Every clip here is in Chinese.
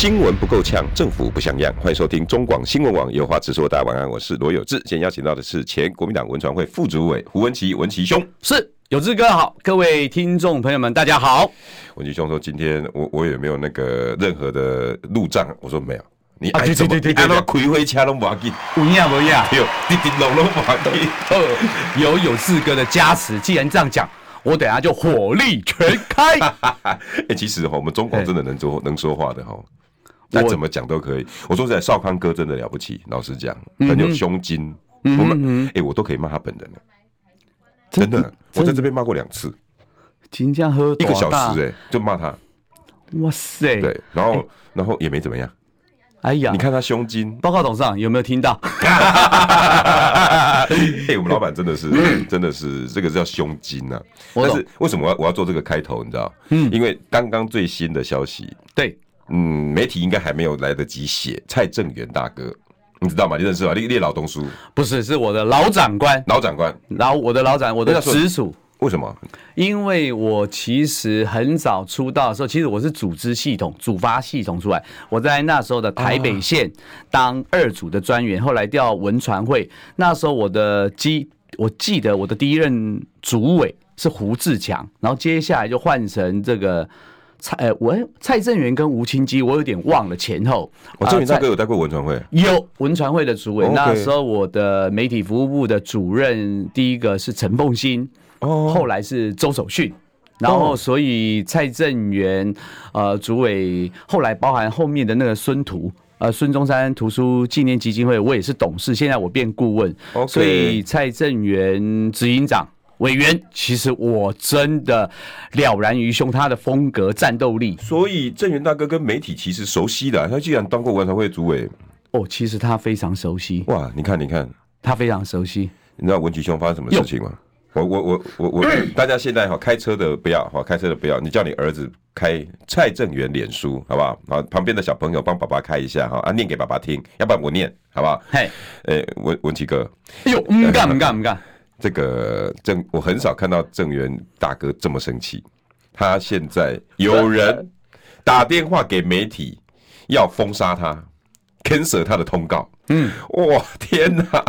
新闻不够呛，政府不像样。欢迎收听中广新闻网有话直说。大家晚安，我是罗有志。今天邀请到的是前国民党文传会副主委胡文琪，文琪兄。是有志哥好，各位听众朋友们大家好。文琪兄说，今天我我也没有那个任何的路障，我说没有。你啊对对对对对，开会车都不要紧，不一样不一样，有滴滴隆隆不要紧。有有志哥的加持，既然这样讲，我等下就火力全开。哎、欸，其实哈，我们中广真的能说能说话的哈。再怎么讲都可以。我说实在，少康哥真的了不起。老实讲，很有胸襟。我们哎，我都可以骂他本人了。真的，我在这边骂过两次。金江喝一个小时，哎，就骂他。哇塞！对，然后然后也没怎么样。哎呀，你看他胸襟。报告董事长有没有听到？哎，我们老板真的是，真的是，这个叫胸襟呐。但是为什么我要我要做这个开头？你知道？嗯，因为刚刚最新的消息。对。嗯，媒体应该还没有来得及写蔡正元大哥，你知道吗？你认识吧？列列老东叔不是，是我的老长官，老长官，老我的老长，我的直属。为什么？因为我其实很早出道的时候，其实我是组织系统、主发系统出来。我在那时候的台北县当二组的专员，后来调文传会。那时候我的基，我记得我的第一任主委是胡志强，然后接下来就换成这个。蔡呃，我蔡正元跟吴清基，我有点忘了前后。我正元大哥有带过文传会，有文传会的主委。那时候我的媒体服务部的主任，第一个是陈凤新，哦，后来是周守训，然后所以蔡正元呃主委，后来包含后面的那个孙图呃孙中山图书纪念基金会，我也是董事，现在我变顾问，所以蔡正元执行长。委员，其实我真的了然于胸，他的风格、战斗力。所以郑源大哥跟媒体其实熟悉的，他既然当过文传会主委，哦，其实他非常熟悉。哇，你看，你看，他非常熟悉。你知道文琦兄发生什么事情吗？我我我我我，大家现在哈开车的不要哈，开车的不要，你叫你儿子开蔡正元脸书，好不好？啊，旁边的小朋友帮爸爸开一下哈，啊，念给爸爸听，要不然我念，好不好？嘿，诶，文文琪哥，哎呦，唔干唔干唔干。这个郑我很少看到郑源大哥这么生气，他现在有人 打电话给媒体要封杀他，cancel 他的通告。嗯，哇，天哪！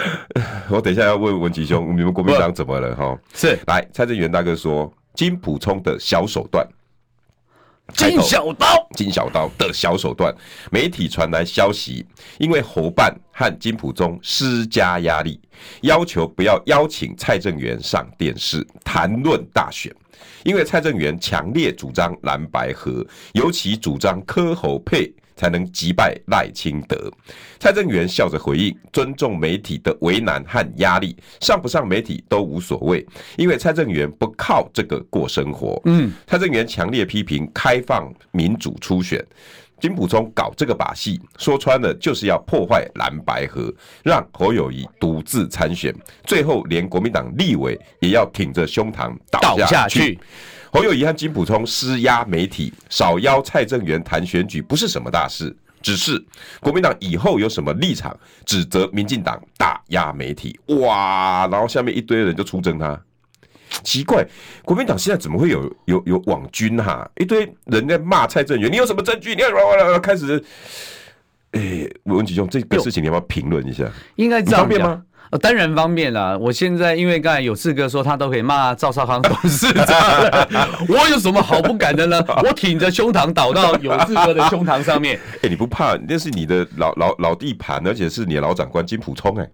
我等一下要问文吉兄，你们国民党怎么了？哈，是来蔡正元大哥说金普聪的小手段。金小刀，金小刀的小手段，媒体传来消息，因为侯办和金溥中施加压力，要求不要邀请蔡正元上电视谈论大选，因为蔡正元强烈主张蓝白合，尤其主张柯侯配。才能击败赖清德。蔡正元笑着回应：“尊重媒体的为难和压力，上不上媒体都无所谓，因为蔡正元不靠这个过生活。”嗯，蔡正元强烈批评开放民主初选，金溥聪搞这个把戏，说穿了就是要破坏蓝白河，让侯友宜独自参选，最后连国民党立委也要挺着胸膛倒下去。侯友谊和金普聪施压媒体，少邀蔡正元谈选举不是什么大事，只是国民党以后有什么立场，指责民进党打压媒体，哇！然后下面一堆人就出征他，奇怪，国民党现在怎么会有有有网军哈？一堆人在骂蔡正元，你有什么证据？你要什么？开始，哎、欸，文吉兄，这个事情你要不要评论一下？应该这样方当然方便了。我现在因为刚才有志哥说他都可以骂赵少康董事长，我有什么好不敢的呢？我挺着胸膛倒到有志哥的胸膛上面。哎、欸，你不怕？那是你的老老老地盘，而且是你的老长官金普聪。哎，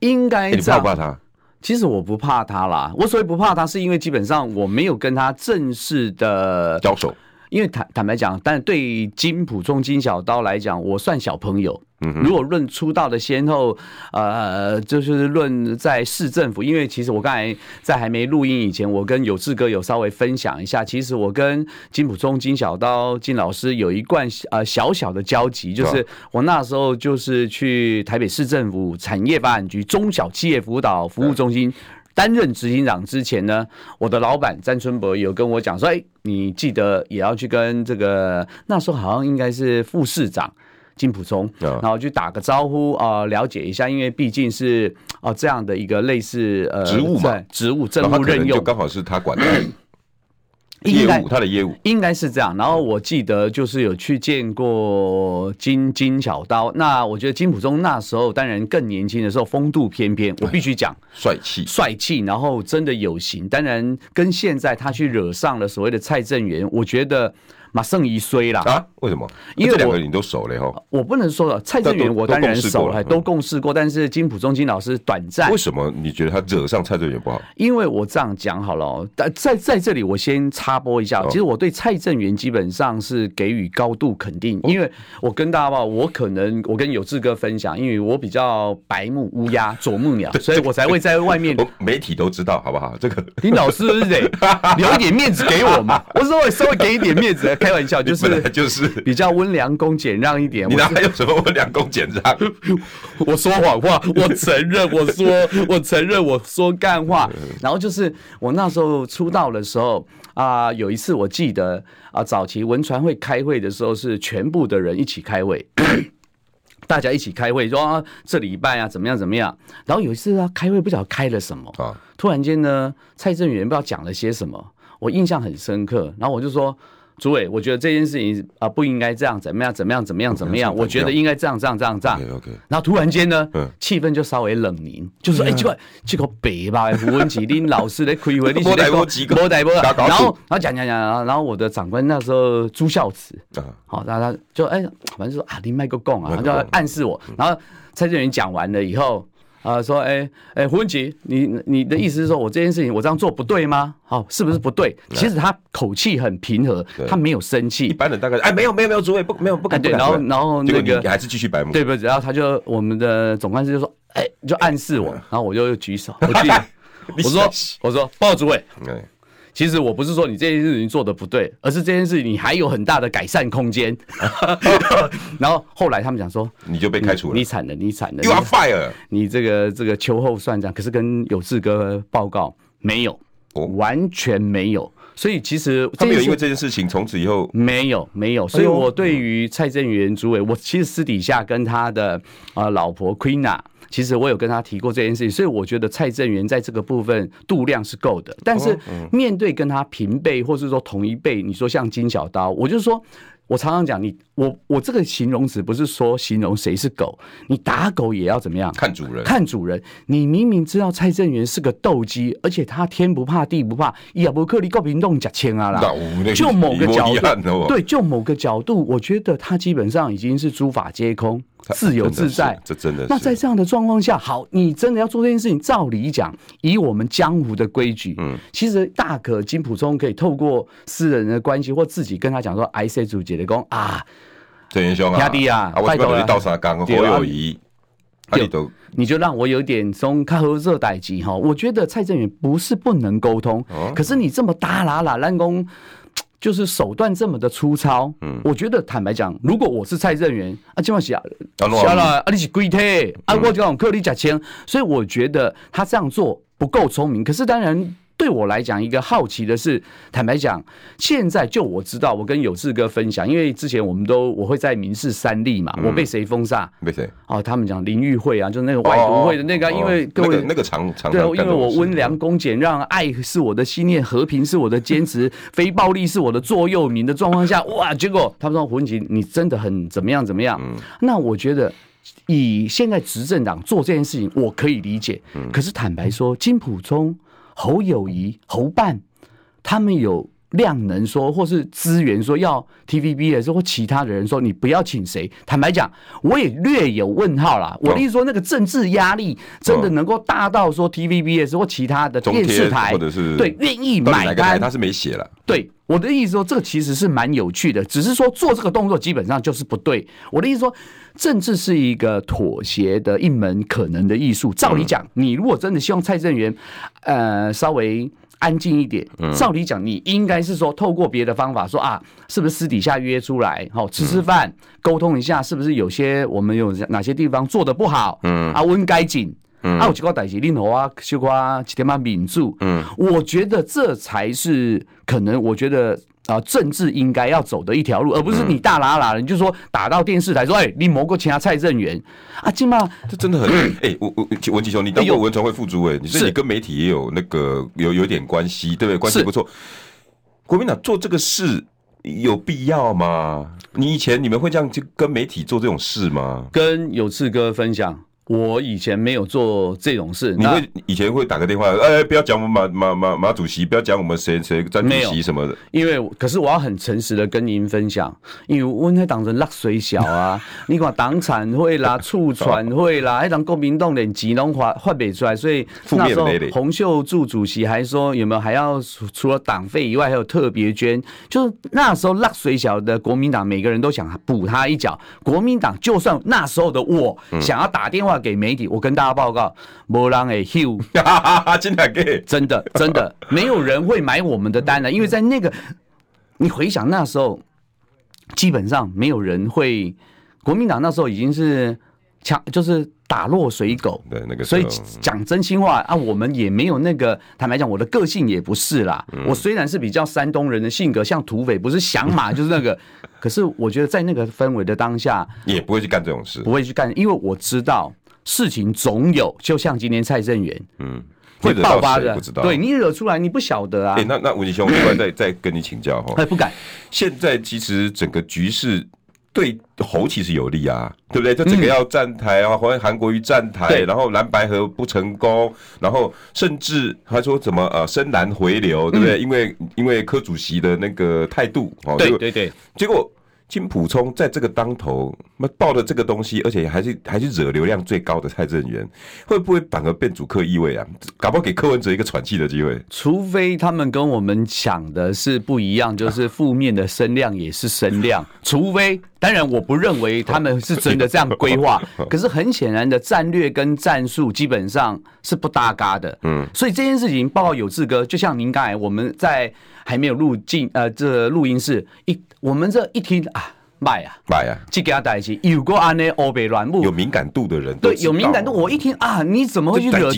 应该、欸、你怕不怕他？其实我不怕他啦。我所以不怕他，是因为基本上我没有跟他正式的交手。因为坦坦白讲，但对金普中金小刀来讲，我算小朋友。嗯，如果论出道的先后，呃，就是论在市政府，因为其实我刚才在还没录音以前，我跟有志哥有稍微分享一下，其实我跟金普中金小刀金老师有一贯呃小小的交集，就是我那时候就是去台北市政府产业发展局中小企业辅导服务中心。担任执行长之前呢，我的老板詹春博有跟我讲说：“哎，你记得也要去跟这个那时候好像应该是副市长金普聪，然后去打个招呼啊，了解一下，因为毕竟是哦这样的一个类似呃职务嘛，职务政务任用，刚好是他管的。”业务，他的业务应该是这样。然后我记得就是有去见过金金小刀。那我觉得金普中那时候当然更年轻的时候风度翩翩，我必须讲帅气帅气，然后真的有型。当然跟现在他去惹上了所谓的蔡正元，我觉得。马胜一衰啦啊？为什么？因为这两个你都熟了哈。我不能说了，蔡正元我当然熟了，都共事过。但是金普中金老师短暂。为什么你觉得他惹上蔡正元不好？因为我这样讲好了，但在在这里我先插播一下。其实我对蔡正元基本上是给予高度肯定，因为我跟大家报，我可能我跟有志哥分享，因为我比较白目乌鸦啄木鸟，所以我才会在外面。媒体都知道好不好？这个金老师是得留 一点面子给我嘛。我稍微稍微给一点面子。开玩笑，就是就是比较温良恭俭让一点。你哪有什么温良恭俭让？我说谎话，我承认，我说 我承认，我说干话。然后就是我那时候出道的时候啊，有一次我记得啊，早期文传会开会的时候是全部的人一起开会，大家一起开会说啊，这礼拜啊怎么样怎么样。然后有一次啊开会不知道开了什么啊，突然间呢蔡正元不知道讲了些什么，我印象很深刻。然后我就说。主委，我觉得这件事情啊不应该这样，怎么样，怎么样，怎么样，怎么样？我觉得应该这样，这样，这样，这样。OK。然后突然间呢，气氛就稍微冷凝，就说：“哎，这个这个北吧，胡文吉林老师的开会，你是在讲波代波。”然后，然后讲讲讲，然后我的长官那时候朱孝慈，好，然后他就哎，反正就说啊，你卖个讲啊，他就暗示我。然后蔡正元讲完了以后。啊，说哎哎、胡文杰，你你的意思是说我这件事情我这样做不对吗？好，是不是不对？其实他口气很平和，他没有生气。一般人大概哎，没有没有没有，主委不没有不敢。对，然后然后那个你还是继续白目。对不？然后他就我们的总干事就说，哎，就暗示我，然后我就举手，我举，我说我说报告主委。其实我不是说你这件事情做的不对，而是这件事情你还有很大的改善空间。然后后来他们讲说，你就被开除了，你惨了，你惨了，，You are fire，你这个这个秋后算账。可是跟有志哥报告没有，完全没有。所以其实他没有因为这件事情从此以后没有没有。所以我对于蔡正元主委，我其实私底下跟他的啊老婆 Queena。其实我有跟他提过这件事情，所以我觉得蔡正元在这个部分度量是够的。但是面对跟他平辈或是说同一辈，你说像金小刀，我就是说。我常常讲你，我我这个形容词不是说形容谁是狗，你打狗也要怎么样？看主人，看主人。你明明知道蔡正元是个斗鸡，而且他天不怕地不怕，也不克你够平动假千啊啦。就某个角度，对，就某个角度，我觉得他基本上已经是诸法皆空。自由自在，这真的是。那在这样的状况下，好，你真的要做这件事情，照理讲，以我们江湖的规矩，嗯，其实大可金普聪可以透过私人的关系，或自己跟他讲说，I say 主姐的公啊，郑元兄啊，兄弟啊，拜托你到啥讲好友谊，你都你就让我有点从开合热代机哈。我觉得蔡正元不是不能沟通，可是你这么大喇喇烂工。就是手段这么的粗糙，嗯，我觉得坦白讲，如果我是蔡正元啊，今晚下下了啊，你是龟胎啊，我这种克里假钱，所以我觉得他这样做不够聪明。可是当然。对我来讲，一个好奇的是，坦白讲，现在就我知道，我跟有志哥分享，因为之前我们都我会在民事三立嘛，我被谁封杀？被谁？哦，他们讲林玉慧啊，就是那个外国会的那个，因为各位那个常常对，因为我温良恭俭让，爱是我的信念，和平是我的坚持，非暴力是我的座右铭的状况下，哇，结果他们说胡文麒，你真的很怎么样怎么样？那我觉得以现在执政党做这件事情，我可以理解。可是坦白说，金普聪。侯友谊、侯办，他们有量能说，或是资源说要 TVBS 或其他的人说，你不要请谁？坦白讲，我也略有问号啦。我的意思说，那个政治压力真的能够大到说 TVBS 或其他的电视台，或者是对愿意买单？他是没写了。对我的意思说，这个其实是蛮有趣的，只是说做这个动作基本上就是不对。我的意思说，政治是一个妥协的一门可能的艺术。照理讲，你如果真的希望蔡正元，呃，稍微。安静一点。照理讲，你应该是说透过别的方法说啊，是不是私底下约出来，好吃吃饭，沟通一下，是不是有些我们有哪些地方做的不好？嗯，啊，温该紧，啊，有几个代志，另头啊，小瓜几天嘛抿住。嗯，我觉得这才是可能，我觉得。啊，政治应该要走的一条路，而不是你大喇喇的，你就说打到电视台说，哎，你某个其他蔡正元啊，金妈，这真的很，哎，我我文吉兄，你当过文传会副主委，你说你跟媒体也有那个有有点关系，对不对？关系不错。国民党做这个事有必要吗？你以前你们会这样去跟媒体做这种事吗？跟有志哥分享。我以前没有做这种事。你会以前会打个电话，哎，不要讲我们马马马马主席，不要讲我们谁谁张主席什么的。因为，可是我要很诚实的跟您分享，因为我那党人落水小啊，你看党产会啦、促传会啦，还党国民党连吉隆发发北出来，所以那时候洪秀柱主席还说有没有还要除了党费以外还有特别捐，就是那时候落水小的国民党每个人都想补他一脚。国民党就算那时候的我想要打电话。给媒体，我跟大家报告，没人会收，真的给，真的真的没有人会买我们的单的，因为在那个，你回想那时候，基本上没有人会，国民党那时候已经是强，就是打落水狗，对那个，所以讲真心话啊，我们也没有那个，坦白讲，我的个性也不是啦，我虽然是比较山东人的性格，像土匪，不是响马就是那个，可是我觉得在那个氛围的当下，也不会去干这种事，不会去干，因为我知道。事情总有，就像今天蔡正元，嗯，会爆发的，对你惹出来，你不晓得啊。哎、欸，那那文奇兄，我再再跟你请教哈。哎，不敢。现在其实整个局势对侯其实有利啊，对不对？这整个要站台啊，或者韩国瑜站台，然后蓝白合不成功，然后甚至还说怎么呃深蓝回流，对不对？因为因为柯主席的那个态度，哦，对对对，结果。金普聪在这个当头，那报的这个东西，而且还是还是惹流量最高的蔡正元，会不会反而变主客意味啊？搞不好给柯文哲一个喘气的机会。除非他们跟我们想的是不一样，就是负面的声量也是声量。除非，当然我不认为他们是真的这样规划。可是很显然的战略跟战术基本上是不搭嘎的。嗯，所以这件事情，报告有志哥，就像您刚才我们在。还没有录进呃，这录音室一，我们这一听啊，卖啊卖啊，去给他带去。有过安呢，欧北软木有敏感度的人，对，有敏感度，我一听啊，你怎么会去惹？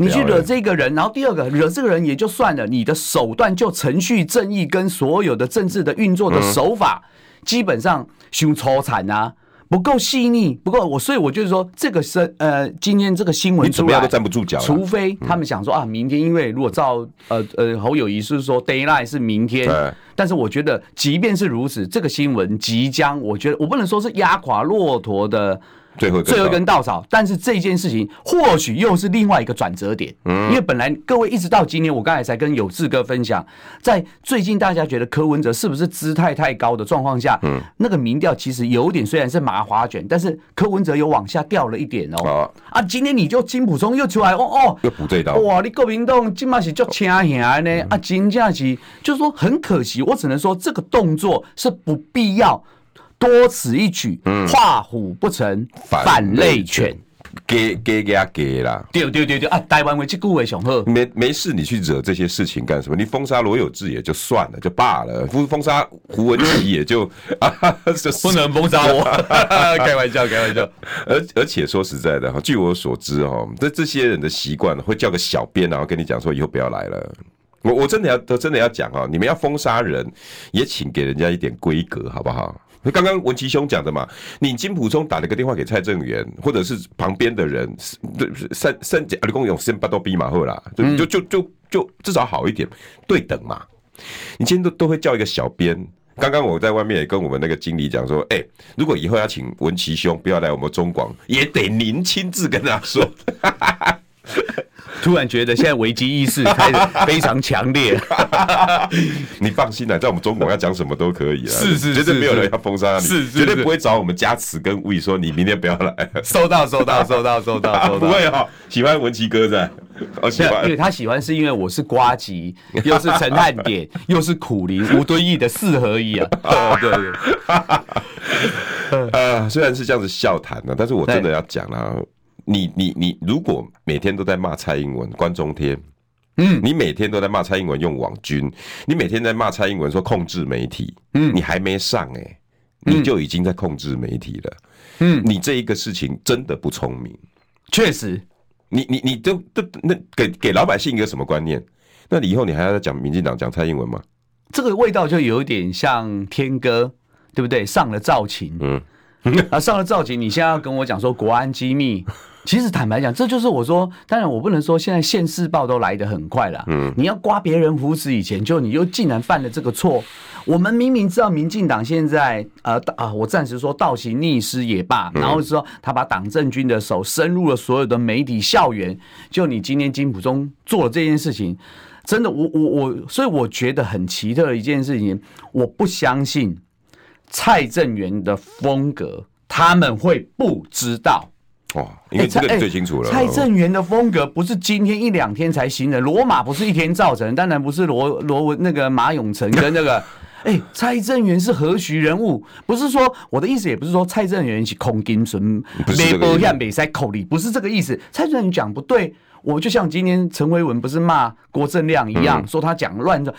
你去惹这个人，然后第二个惹这个人也就算了，你的手段就程序正义跟所有的政治的运作的手法，基本上胸超惨啊。不够细腻，不够我，所以我就是说，这个是呃，今天这个新闻，你怎么样都站不住脚。除非他们想说啊，明天，因为如果照呃呃侯友谊是说 d a y l i g h t 是明天，但是我觉得即便是如此，这个新闻即将，我觉得我不能说是压垮骆驼的。最后最后一根稻草，但是这件事情或许又是另外一个转折点，嗯，因为本来各位一直到今天，我刚才才跟有志哥分享，在最近大家觉得柯文哲是不是姿态太高的状况下，嗯，那个民调其实有点虽然是麻花卷，但是柯文哲有往下掉了一点哦，啊，今天你就金普松又出来哦哦，又补这一刀，哇，你国民党今嘛是足轻闲呢，啊，真正是就是说很可惜，我只能说这个动作是不必要。多此一举，画虎不成反类犬，给给给他给啦。对对对对啊！台湾为这句话上好，没没事，你去惹这些事情干什么？你封杀罗有志也就算了，就罢了。封 封杀胡文琪也就 啊，不能封杀我，开玩笑，开玩笑。而而且说实在的哈，据我所知哈，这这些人的习惯会叫个小编，然后跟你讲说以后不要来了。我我真的要都真的要讲哈，你们要封杀人，也请给人家一点规格，好不好？刚刚文奇兄讲的嘛，你金普聪打了个电话给蔡正元，或者是旁边的人，对三三阿里公用先巴多逼马后啦，就就就就至少好一点，对等嘛。你今天都都会叫一个小编。刚刚我在外面也跟我们那个经理讲说，哎，如果以后要请文奇兄不要来我们中广，也得您亲自跟他说。突然觉得现在危机意识开始非常强烈。你放心啦，在我们中国要讲什么都可以啊，是是，绝对没有人要封杀你，是绝对不会找我们加持跟魏说你明天不要来。收到收到收到收到 收到，不会哈，喜欢文琪哥在，我喜欢，因为他喜欢是因为我是瓜吉，又是陈汉典，又是苦林吴敦义的四合一啊，对对。呃，虽然是这样子笑谈呢，但是我真的要讲啊，你你你，如果每天都在骂蔡英文关中天，嗯，你每天都在骂蔡英文用网军，你每天在骂蔡英文说控制媒体，嗯，你还没上哎、欸，你就已经在控制媒体了，嗯，你这一个事情真的不聪明，确实，你你你都都那给给老百姓一个什么观念？那你以后你还要再讲民进党讲蔡英文吗？这个味道就有点像天哥。对不对？上了造型，嗯，啊，上了造型，你现在要跟我讲说国安机密，其实坦白讲，这就是我说，当然我不能说现在现世报都来得很快了，嗯，你要刮别人胡子以前，就你又竟然犯了这个错。我们明明知道民进党现在，呃啊，我暂时说倒行逆施也罢，然后说他把党政军的手伸入了所有的媒体校园，就你今天金普中做了这件事情，真的，我我我，所以我觉得很奇特的一件事情，我不相信。蔡正元的风格，他们会不知道哦，因为这个最清楚了。蔡正元的风格不是今天一两天才形成，罗马不是一天造成，当然不是罗罗文那个马永成跟那个，哎，蔡正元是何许人物？不是说我的意思，也不是说蔡正元是空金唇，没波样没塞口里，不是这个意思。蔡正元讲不对，我就像今天陈辉文不是骂郭正亮一样，说他讲乱的。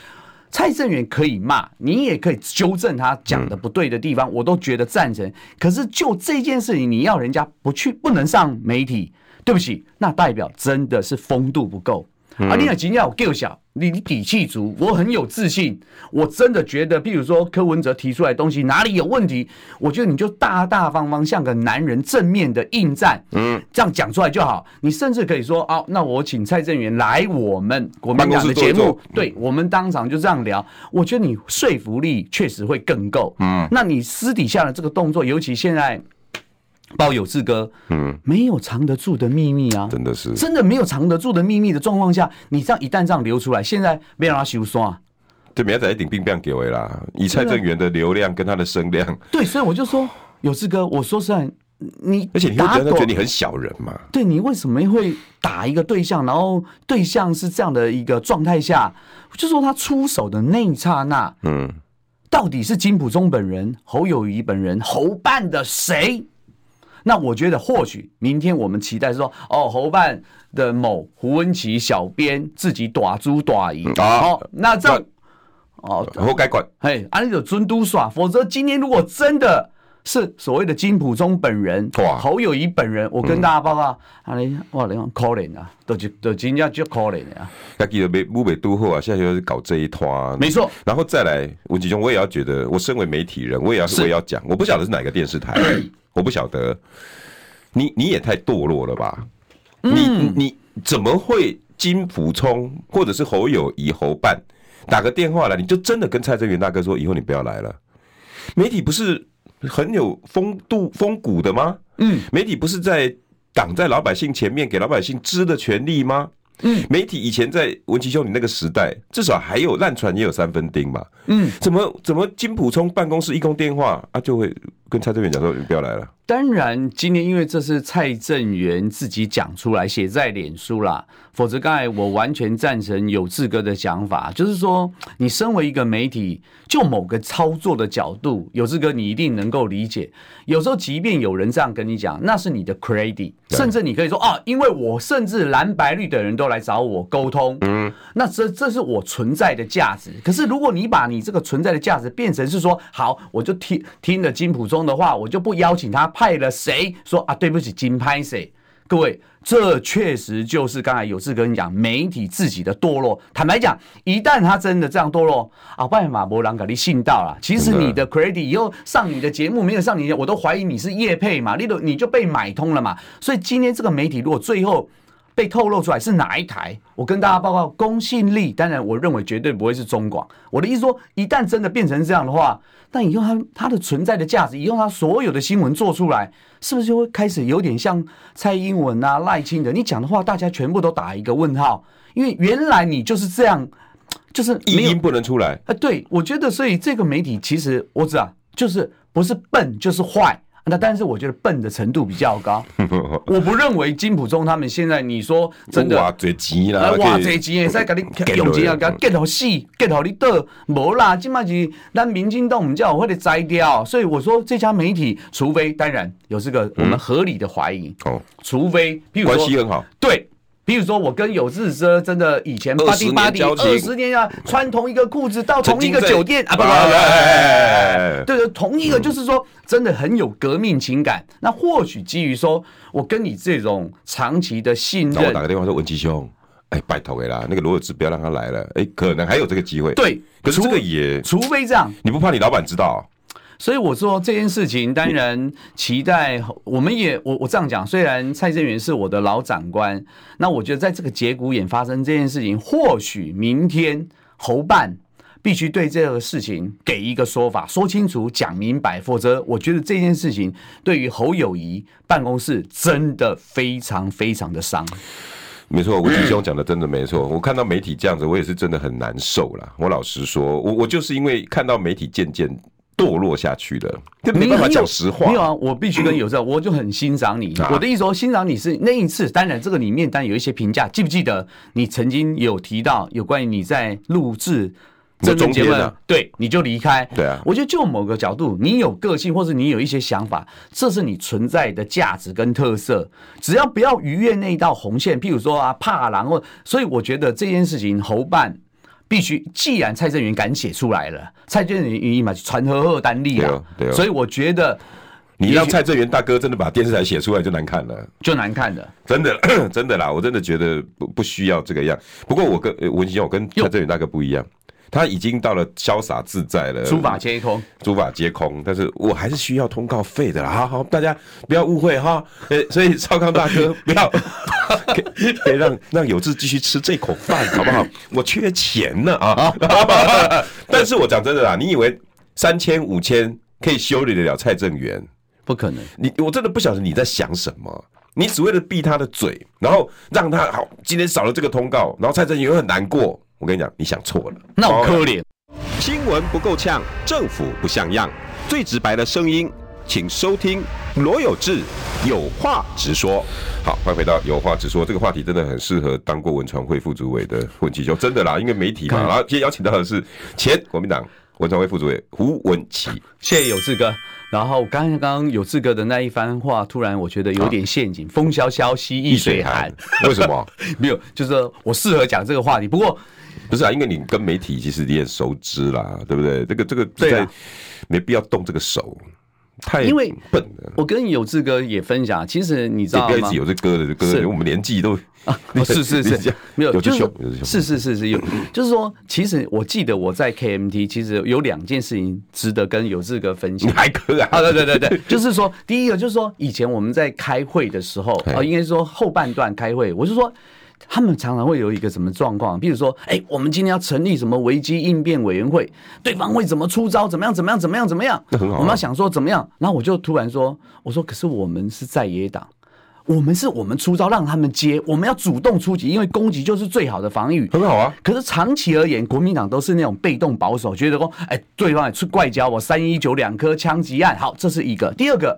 蔡正元可以骂，你也可以纠正他讲的不对的地方，我都觉得赞成。可是就这件事情，你要人家不去，不能上媒体，对不起，那代表真的是风度不够。啊，你今天要够小，你你底气足，我很有自信。我真的觉得，譬如说柯文哲提出来的东西哪里有问题，我觉得你就大大方方像个男人正面的应战，嗯，这样讲出来就好。你甚至可以说，哦，那我请蔡正元来我们国民党的节目，对，我们当场就这样聊。我觉得你说服力确实会更够。嗯，那你私底下的这个动作，尤其现在。包有志哥，嗯，没有藏得住的秘密啊，真的是，真的没有藏得住的秘密的状况下，你这样一旦这样流出来，现在没让他修刷，对，明仔一定兵变给我啦。以蔡正元的流量跟他的声量，对，所以我就说有志哥，我说实在，你而且你会觉得觉得你很小人嘛？对，你为什么会打一个对象，然后对象是这样的一个状态下，就说他出手的那一刹那，嗯，到底是金普中本人、侯友谊本人、侯办的谁？那我觉得或许明天我们期待说，哦，侯办的某胡文琪小编自己短猪短赢，哦，那这样哦，后该管，嘿，按照尊都耍，否则今天如果真的是所谓的金普中本人，侯友谊本人，我跟大家报告，啊，你哇，你看可怜啊，都就都真正就可怜啊，他记得没不没都好啊，现在就是搞这一团，没错，然后再来文吉兄，我也要觉得，我身为媒体人，我也要我也要讲，我不晓得是哪个电视台。我不晓得，你你也太堕落了吧？你你怎么会金溥聪或者是侯友谊侯办？打个电话来，你就真的跟蔡正元大哥说，以后你不要来了？媒体不是很有风度风骨的吗？嗯，媒体不是在挡在老百姓前面，给老百姓知的权利吗？嗯，媒体以前在文琪兄你那个时代，至少还有烂船也有三分钉嘛。嗯，怎么怎么金普聪办公室一通电话啊，就会跟蔡正元讲说，你不要来了。当然，今天因为这是蔡正元自己讲出来写在脸书啦，否则刚才我完全赞成有志哥的想法，就是说你身为一个媒体，就某个操作的角度，有志哥你一定能够理解。有时候即便有人这样跟你讲，那是你的 credit，甚至你可以说啊，因为我甚至蓝白绿的人都来找我沟通，嗯，那这这是我存在的价值。可是如果你把你这个存在的价值变成是说，好，我就听听了金普中的话，我就不邀请他。派了谁说啊？对不起，金拍谁？各位，这确实就是刚才有志跟你讲媒体自己的堕落。坦白讲，一旦他真的这样堕落啊，拜马博朗格利信到了。其实你的 credit 以后上你的节目没有上你的，我都怀疑你是叶配嘛，你都你就被买通了嘛。所以今天这个媒体如果最后被透露出来是哪一台？我跟大家报告公信力，当然我认为绝对不会是中广。我的意思说，一旦真的变成这样的话，那以后它它的存在的价值，以后它所有的新闻做出来，是不是就会开始有点像蔡英文啊、赖清德？你讲的话，大家全部都打一个问号，因为原来你就是这样，就是一音不能出来。呃，对，我觉得，所以这个媒体其实我知道，就是不是笨就是坏。那但是我觉得笨的程度比较高，我不认为金普中他们现在你说真的哇这钱啦，哇这钱在给你用钱啊，给给好死，给好你得无啦，起码是咱民进党我们叫我会得摘掉，所以我说这家媒体，除非当然有这个我们合理的怀疑，哦，除非譬如说关系很好，对。比如说，我跟有志哥真的以前八丁八丁二十年啊，穿同一个裤子到同一个酒店啊，不不不，对对，同一个就是说真的很有革命情感。那或许基于说我跟你这种长期的信任，我打个电话说文吉兄，哎，拜托了啦，那个罗有志不要让他来了，哎，可能还有这个机会。对，可是这个也除非这样，你不怕你老板知道？所以我说这件事情，当然期待。我们也我我这样讲，虽然蔡正元是我的老长官，那我觉得在这个节骨眼发生这件事情，或许明天侯办必须对这个事情给一个说法，说清楚、讲明白，否则我觉得这件事情对于侯友谊办公室真的非常非常的伤。没错，吴吉兄讲的真的没错。我看到媒体这样子，我也是真的很难受了。我老实说，我我就是因为看到媒体渐渐。堕落下去了，就没办法讲实话。没有啊，我必须跟有这，我就很欣赏你。我的意思说，欣赏你是那一次。当然，这个里面当然有一些评价。记不记得你曾经有提到有关于你在录制这个节目，对，你就离开。对啊，我觉得就某个角度，你有个性，或者你有一些想法，这是你存在的价值跟特色。只要不要逾越那一道红线，譬如说啊，怕狼或，所以我觉得这件事情侯办。必须，既然蔡正元敢写出来了，蔡正元语音嘛，传和贺单立啊，对，所以我觉得你让蔡正元大哥真的把电视台写出来就难看了，就难看了，真的 真的啦，我真的觉得不不需要这个样。不过我跟文馨，我跟蔡正元大哥不一样。他已经到了潇洒自在了，诸法皆空，诸法皆空。但是我还是需要通告费的啦，好好，大家不要误会哈。呃，所以少康大哥 不要，可以让让有志继续吃这口饭，好不好？我缺钱呢啊！但是我讲真的啦，你以为三千五千可以修理得了蔡正元？不可能。你我真的不晓得你在想什么。你只为了闭他的嘴，然后让他好，今天少了这个通告，然后蔡正元又很难过。我跟你讲，你想错了，那我可怜。新闻不够呛，政府不像样，最直白的声音，请收听罗有志有话直说。好，欢迎回到有话直说，这个话题真的很适合当过文传会副主委的文琪，就真的啦，因为媒体嘛。然后今天邀请到的是前国民党文传会副主委胡文琪，谢谢有志哥。然后刚刚刚有志哥的那一番话，突然我觉得有点陷阱。风萧萧兮易水寒，为什么？没有，就是我适合讲这个话题。不过不是啊，因为你跟媒体其实你也熟知啦，对不对？这个这个在没必要动这个手。太因为笨了。我跟有志哥也分享，其实你知道吗？有这歌的歌的，我们年纪都啊，是是是，没有就是是是是是有，就是说，其实我记得我在 KMT，其实有两件事情值得跟有志哥分享。还可啊？对对对对，就是说，第一个就是说，以前我们在开会的时候啊，应该说后半段开会，我是说。他们常常会有一个什么状况？比如说，哎，我们今天要成立什么危机应变委员会，对方会怎么出招？怎么样？怎么样？怎么样？怎么样？我们要想说怎么样？然后我就突然说：“我说，可是我们是在野党，我们是我们出招让他们接，我们要主动出击，因为攻击就是最好的防御。”很好啊。可是长期而言，国民党都是那种被动保守，觉得说：“哎，对方也出怪交，我三一九两颗枪击案。”好，这是一个。第二个。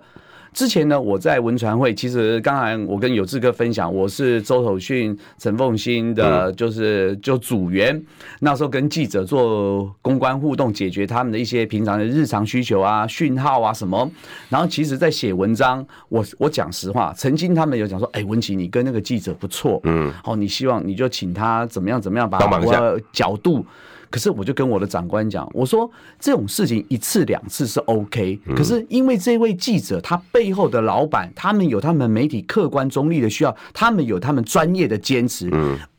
之前呢，我在文传会，其实刚才我跟有志哥分享，我是周守训、陈凤新的，就是就组员，那时候跟记者做公关互动，解决他们的一些平常的日常需求啊、讯号啊什么。然后其实，在写文章，我我讲实话，曾经他们有讲说，哎，文琪，你跟那个记者不错，嗯，好，你希望你就请他怎么样怎么样，把我角度。可是我就跟我的长官讲，我说这种事情一次两次是 OK，可是因为这位记者他背后的老板，他们有他们媒体客观中立的需要，他们有他们专业的坚持，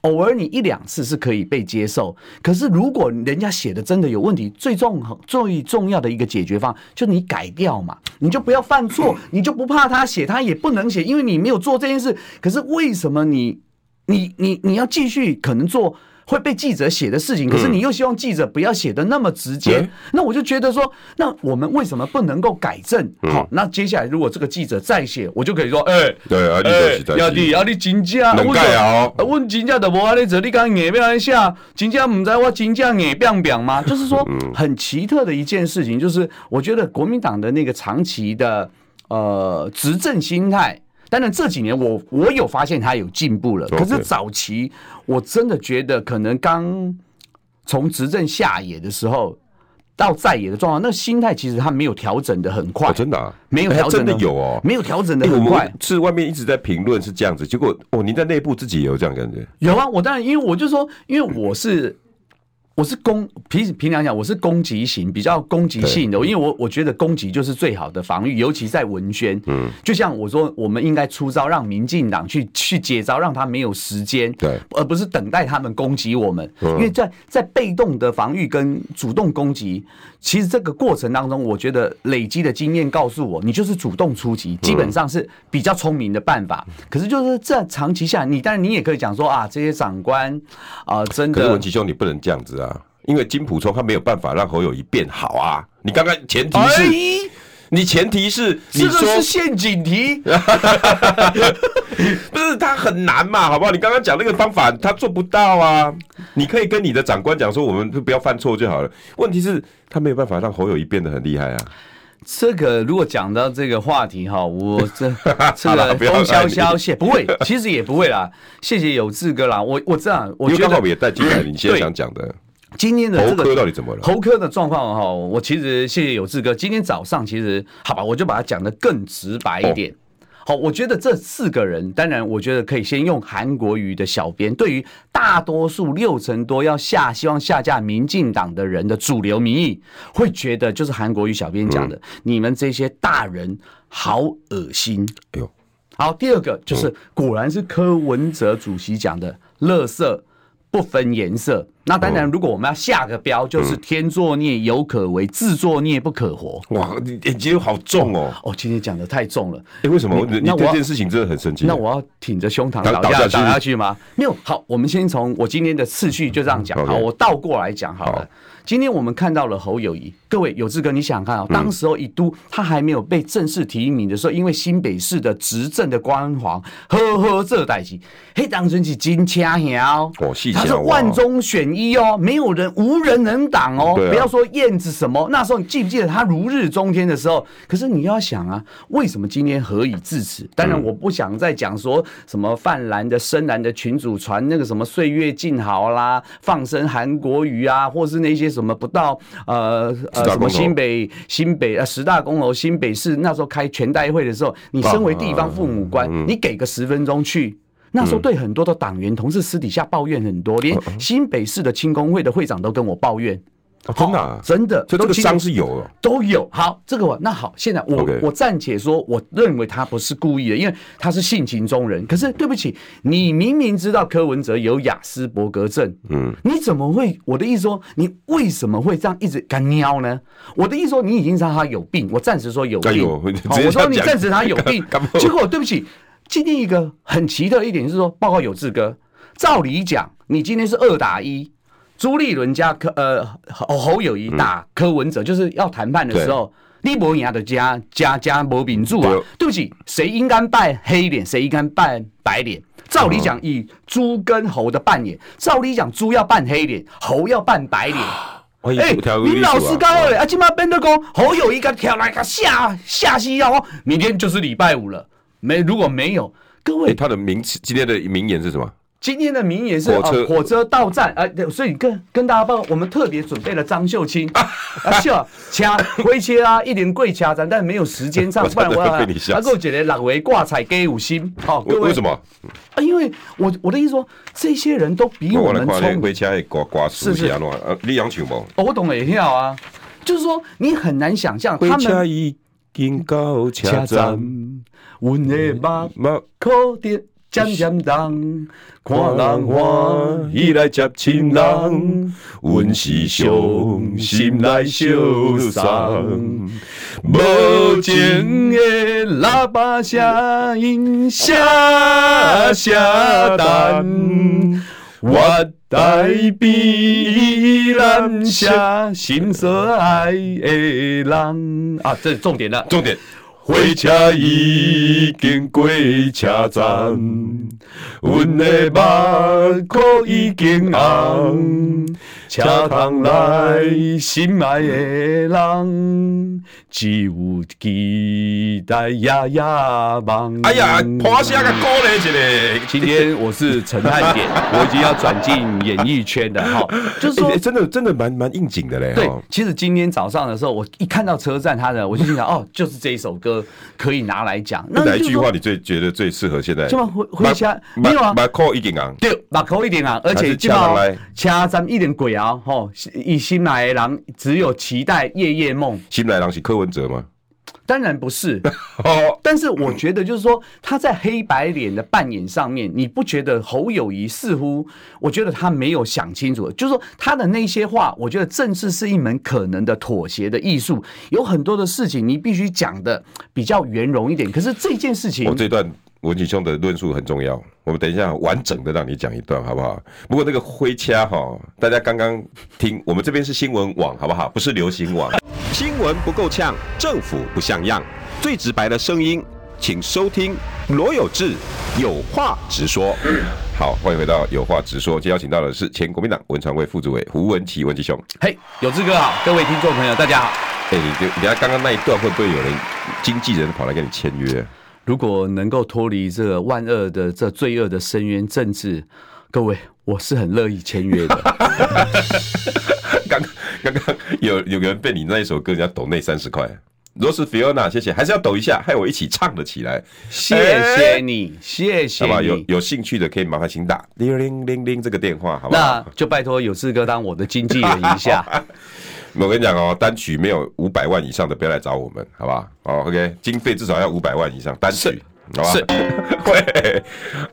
偶尔你一两次是可以被接受。可是如果人家写的真的有问题，最重最重要的一个解决方案就你改掉嘛，你就不要犯错，你就不怕他写，他也不能写，因为你没有做这件事。可是为什么你？你你你要继续可能做。会被记者写的事情，可是你又希望记者不要写的那么直接，嗯、那我就觉得说，那我们为什么不能够改正？好、嗯，那接下来如果这个记者再写，我就可以说，哎、欸，对啊，你要你要你真假，能改啊？问真假的无安尼做，你刚硬要安写，真假唔知我真假硬变变吗？就是说很奇特的一件事情，就是我觉得国民党的那个长期的呃执政心态。当然这几年我我有发现他有进步了，可是早期我真的觉得可能刚从执政下野的时候到在野的状况，那心态其实他没有调整的很快，真的没有调整的有哦，没有调整的很快，是外面一直在评论是这样子，结果哦，您在内部自己也有这样感觉？有啊，我当然因为我就说，因为我是。我是攻，平平常讲，我是攻击型，比较攻击性的，因为我我觉得攻击就是最好的防御，尤其在文宣。嗯，就像我说，我们应该出招，让民进党去去接招，让他没有时间，对，而不是等待他们攻击我们。因为在在被动的防御跟主动攻击，其实这个过程当中，我觉得累积的经验告诉我，你就是主动出击，基本上是比较聪明的办法。可是就是这长期下来，你当然你也可以讲说啊，这些长官啊，真的，可是文琪兄，你不能这样子啊。因为金普聪他没有办法让侯友宜变好啊！你刚刚前提是，你前提是你说是陷阱题，不是他很难嘛？好不好？你刚刚讲那个方法他做不到啊！你可以跟你的长官讲说，我们不要犯错就好了。问题是，他没有办法让侯友宜变得很厉害啊！这个如果讲到这个话题哈，我这 这个风萧萧谢不会，其实也不会啦。谢谢有志哥啦，我我这样，我觉得我也带进来，你现在想讲的。今天的这个侯科到底怎么了？侯科的状况哈，我其实谢谢有志哥。今天早上其实好吧，我就把它讲的更直白一点。好，我觉得这四个人，当然我觉得可以先用韩国瑜的小编，对于大多数六成多要下希望下架民进党的人的主流民意，会觉得就是韩国瑜小编讲的，你们这些大人好恶心。哎呦，好，第二个就是果然是柯文哲主席讲的，垃圾不分颜色。那当然，如果我们要下个标，就是天作孽犹可为，自作孽不可活。哇，你眼睛好重哦！哦，今天讲的太重了。哎，为什么？你对这件事情真的很生气。那我要挺着胸膛倒下倒下去吗？没有。好，我们先从我今天的次序就这样讲。好，我倒过来讲好了。今天我们看到了侯友谊，各位有志哥，你想想看啊，当时候一都他还没有被正式提名的时候，因为新北市的执政的光环，呵呵，这代志，嘿，当真是金枪侠，他是万中选一哦，没有人无人能挡哦，不要说燕子什么，那时候你记不记得他如日中天的时候？可是你要想啊，为什么今天何以至此？当然我不想再讲说什么泛蓝的深蓝的群主传那个什么岁月静好啦，放生韩国瑜啊，或是那些。什么不到呃呃什么新北新北呃十大公楼新北市那时候开全代会的时候，你身为地方父母官，你给个十分钟去，那时候对很多的党员同事私底下抱怨很多，连新北市的青工会的会长都跟我抱怨。哦、真的、啊，真的，就这个伤是有了，都有。好，这个我那好，现在我.我暂且说，我认为他不是故意的，因为他是性情中人。可是对不起，你明明知道柯文哲有雅斯伯格症，嗯，你怎么会？我的意思说，你为什么会这样一直干尿呢？我的意思说，你已经知道他有病，我暂时说有病。我说你暂时他有 病，结果对不起，今天一个很奇特的一点是说，报告有志哥，照理讲，你今天是二打一。朱立伦加柯呃侯侯友谊打柯文哲，就是要谈判的时候，你无赢的加加加无民主啊！对不起，谁应该扮黑脸，谁应该扮白脸？照理讲，以猪跟猴的扮演，照理讲，猪要扮黑脸，猴要扮白脸。哎，你老师高了，啊，今嘛变得讲侯友谊个跳来个下下西药，明天就是礼拜五了。没如果没有各位，他的名词今天的名言是什么？今天的名言是火车。火车到站。啊，所以跟跟大家报，我们特别准备了张秀清。啊，是啊，掐灰切啊，一点跪掐咱，但没有时间上，不然我要啊，给我觉得两位挂彩给五星，好，各位。为什么？啊？因为我我的意思说，这些人都比我们聪明，是是。啊，你养球不？我懂了也跳啊，就是说你很难想象他们已经到车站，我的目目可得。渐渐重，看人欢喜来接亲人，阮是伤心来相送。无情的喇叭声音，声声等，我在彼岸下，心所爱的人。啊，这是重点了，重点。火车已经过车站，阮的目眶已经红，车窗内心爱的人，只有期待夜夜梦。哎呀，破声个歌嘞，这个。今天我是陈汉典，我已经要转进演艺圈的哈，就是说，欸、真的真的蛮蛮应景的嘞。对，其实今天早上的时候，我一看到车站他的，我就心想，哦，就是这一首歌。可以拿来讲，那哪一句话你最觉得最适合现在？就回回家没有啊？马口一点啊，对，马口一点啊，而且就要掐咱一点鬼啊！吼，以新来的人只有期待夜夜梦。新来的人是柯文哲吗？当然不是，但是我觉得就是说他在黑白脸的扮演上面，你不觉得侯友谊似乎？我觉得他没有想清楚，就是说他的那些话，我觉得政治是一门可能的妥协的艺术，有很多的事情你必须讲的比较圆融一点。可是这件事情，我这段。文锦兄的论述很重要，我们等一下完整的让你讲一段，好不好？不过那个灰掐哈，大家刚刚听，我们这边是新闻网，好不好？不是流行网。新闻不够呛，政府不像样，最直白的声音，请收听罗有志有话直说。好，欢迎回到有话直说，今天邀请到的是前国民党文传会副主委胡文琪文琪兄。嘿，有志哥好，各位听众朋友大家好。哎，你你等下刚刚那一段会不会有人经纪人跑来跟你签约？如果能够脱离这个万恶的这罪恶的深渊政治，各位，我是很乐意签约的。刚刚刚有有个人被你那一首歌人家抖那三十块，罗斯菲欧娜谢谢，还是要抖一下，害我一起唱了起来。谢谢你，谢谢。好吧，有有兴趣的可以麻烦请打零零零零这个电话，好不好？那就拜托有志哥当我的经纪人一下。我跟你讲哦，单曲没有五百万以上的不要来找我们，好不好？哦，OK，经费至少要五百万以上单曲，好吧？是，会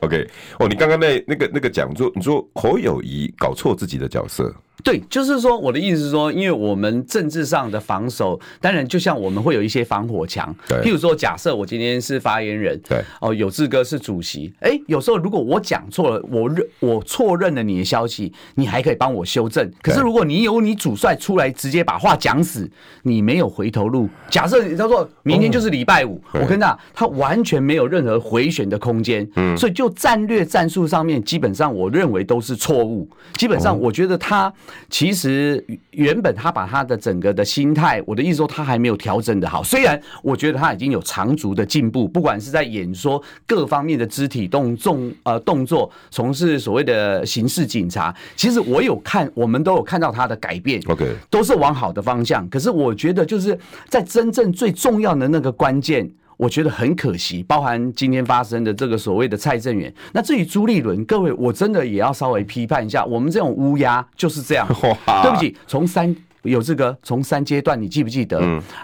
，OK。哦，你刚刚那那个那个讲座，你说侯友谊搞错自己的角色。对，就是说，我的意思是说，因为我们政治上的防守，当然就像我们会有一些防火墙。对，譬如说，假设我今天是发言人，对，哦，有志哥是主席，哎，有时候如果我讲错了，我认我错认了你的消息，你还可以帮我修正。可是如果你有你主帅出来直接把话讲死，你没有回头路。假设他说明天就是礼拜五，我跟他，他完全没有任何回旋的空间。嗯，所以就战略战术上面，基本上我认为都是错误。基本上，我觉得他。其实原本他把他的整个的心态，我的意思说他还没有调整的好。虽然我觉得他已经有长足的进步，不管是在演说各方面的肢体动动呃动作，从事所谓的刑事警察，其实我有看，我们都有看到他的改变，OK，都是往好的方向。可是我觉得就是在真正最重要的那个关键。我觉得很可惜，包含今天发生的这个所谓的蔡正元。那至于朱立伦，各位我真的也要稍微批判一下，我们这种乌鸦就是这样。对不起，从三。有这个从三阶段，你记不记得？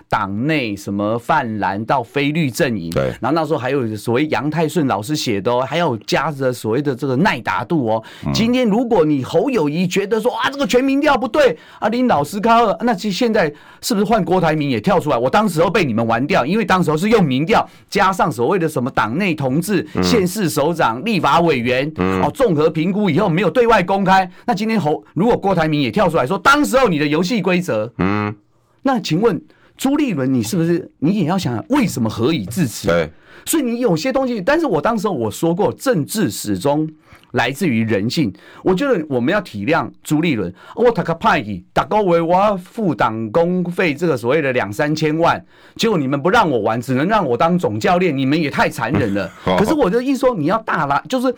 党内什么泛蓝到非绿阵营，对，然后那时候还有所谓杨泰顺老师写的哦，还有加着所谓的这个耐打度哦。今天如果你侯友谊觉得说啊，这个全民调不对啊，林老师高二，那其实现在是不是换郭台铭也跳出来？我当时候被你们玩掉，因为当时候是用民调加上所谓的什么党内同志、县市首长、立法委员哦，综合评估以后没有对外公开。那今天侯如果郭台铭也跳出来说，当时候你的游戏规。则，嗯，那请问朱立伦，你是不是你也要想想为什么何以至此？对，所以你有些东西，但是我当时我说过，政治始终来自于人性。我觉得我们要体谅朱立伦，我他个派系，大哥为我付党工费，这个所谓的两三千万，结果你们不让我玩，只能让我当总教练，你们也太残忍了。可是我的意思说，你要大拉，就是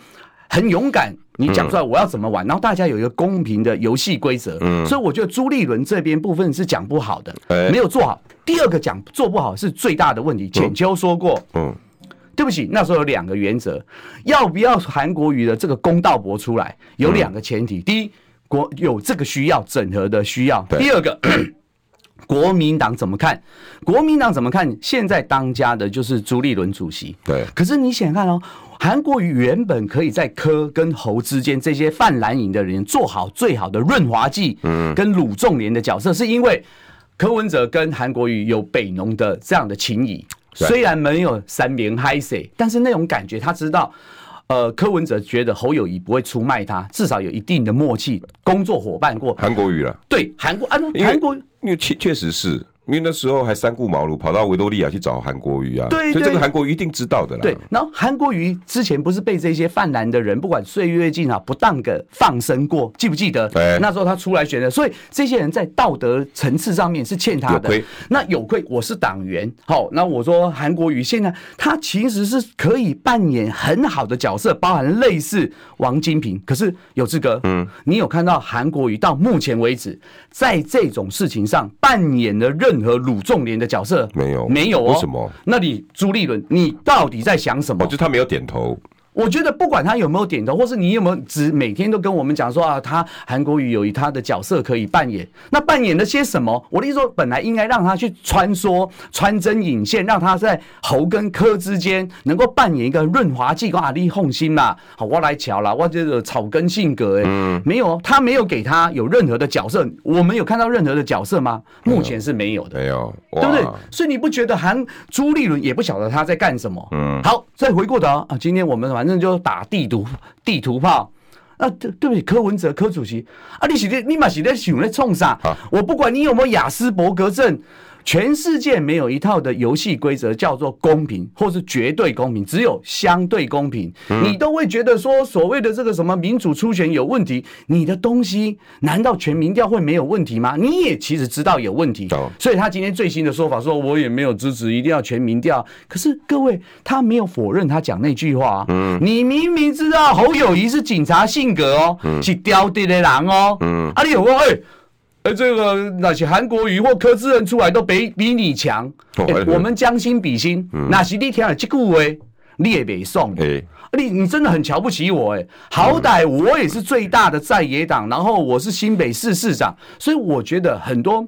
很勇敢。你讲出来我要怎么玩，然后大家有一个公平的游戏规则，所以我觉得朱立伦这边部分是讲不好的，没有做好。第二个讲做不好是最大的问题。浅秋说过，嗯，对不起，那时候有两个原则，要不要韩国瑜的这个公道博出来，有两个前提：第一，国有这个需要整合的需要；第二个，国民党怎么看？国民党怎么看？现在当家的就是朱立伦主席。对。可是你想看哦，韩国瑜原本可以在柯跟侯之间这些泛蓝营的人做好最好的润滑剂，嗯，跟鲁仲连的角色，是因为柯文哲跟韩国瑜有北农的这样的情谊，虽然没有三连嗨谁，但是那种感觉他知道。呃，柯文哲觉得侯友谊不会出卖他，至少有一定的默契，工作伙伴过。韩国瑜了，对，韩国啊，韩国因为确确实是。因为那时候还三顾茅庐，跑到维多利亚去找韩国瑜啊，对，所以这个韩国瑜一定知道的啦。对，然后韩国瑜之前不是被这些泛蓝的人，不管岁月静好，不当个放生过，记不记得？对，那时候他出来选的，所以这些人在道德层次上面是欠他的。有，那有愧，我是党员，好，那我说韩国瑜现在他其实是可以扮演很好的角色，包含类似王金平。可是有志哥，嗯，你有看到韩国瑜到目前为止在这种事情上扮演的任和鲁仲连的角色没有，没有哦？为什么？那你朱立伦，你到底在想什么？就他没有点头。我觉得不管他有没有点头，或是你有没有只每天都跟我们讲说啊，他韩国瑜有他的角色可以扮演，那扮演了些什么？我的意思说，本来应该让他去穿梭、穿针引线，让他在侯跟柯之间能够扮演一个润滑剂。阿力红心啦，好，我来瞧啦，我这个草根性格，哎，没有，他没有给他有任何的角色，我们有看到任何的角色吗？目前是没有的，没有，对不对？所以你不觉得韩朱立伦也不晓得他在干什么？嗯，好，再回过头啊，今天我们反正。就打地图地图炮，啊，对对不起，柯文哲柯主席啊，你是在你嘛是在想在冲啥？我不管你有没有雅斯伯格症。全世界没有一套的游戏规则叫做公平，或是绝对公平，只有相对公平。你都会觉得说所谓的这个什么民主初选有问题，你的东西难道全民调会没有问题吗？你也其实知道有问题，所以他今天最新的说法说，我也没有支持一定要全民调。可是各位，他没有否认他讲那句话。嗯，你明明知道侯友谊是警察性格哦，是刁地的狼哦。嗯，啊，你有说哎。而这个那些韩国瑜或柯志恩出来都比比你强，欸，我们将心比心，那是你听了这句话，你也别送。你你真的很瞧不起我哎，好歹我也是最大的在野党，然后我是新北市市长，所以我觉得很多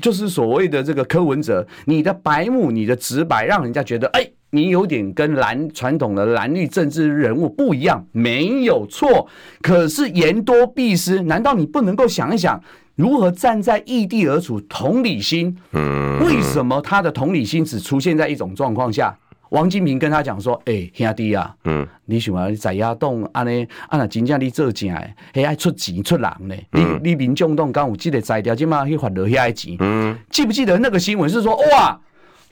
就是所谓的这个柯文哲，你的白目，你的直白，让人家觉得哎，你有点跟蓝传统的蓝绿政治人物不一样，没有错。可是言多必失，难道你不能够想一想？如何站在异地而处，同理心？嗯为什么他的同理心只出现在一种状况下？王金平跟他讲说：“哎、欸，兄弟啊，嗯，你喜欢在亚东安尼，安那真正你做正诶，还爱出钱出人呢？你你民众党刚有记得在掉，今嘛去还了遐钱？嗯，记不记得那个新闻是说哇，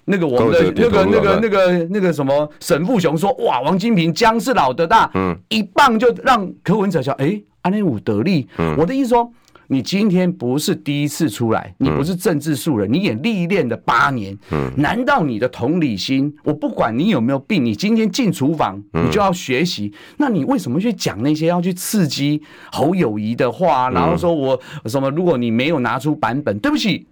那个我们的那个那个那个那个什么沈富雄说哇，王金平姜是老的大，嗯，一棒就让柯文哲说哎，安尼有得力。嗯，我的意思说。”你今天不是第一次出来，你不是政治素人，你也历练了八年。难道你的同理心？我不管你有没有病，你今天进厨房，你就要学习。那你为什么去讲那些要去刺激侯友谊的话？然后说我什么？如果你没有拿出版本，对不起，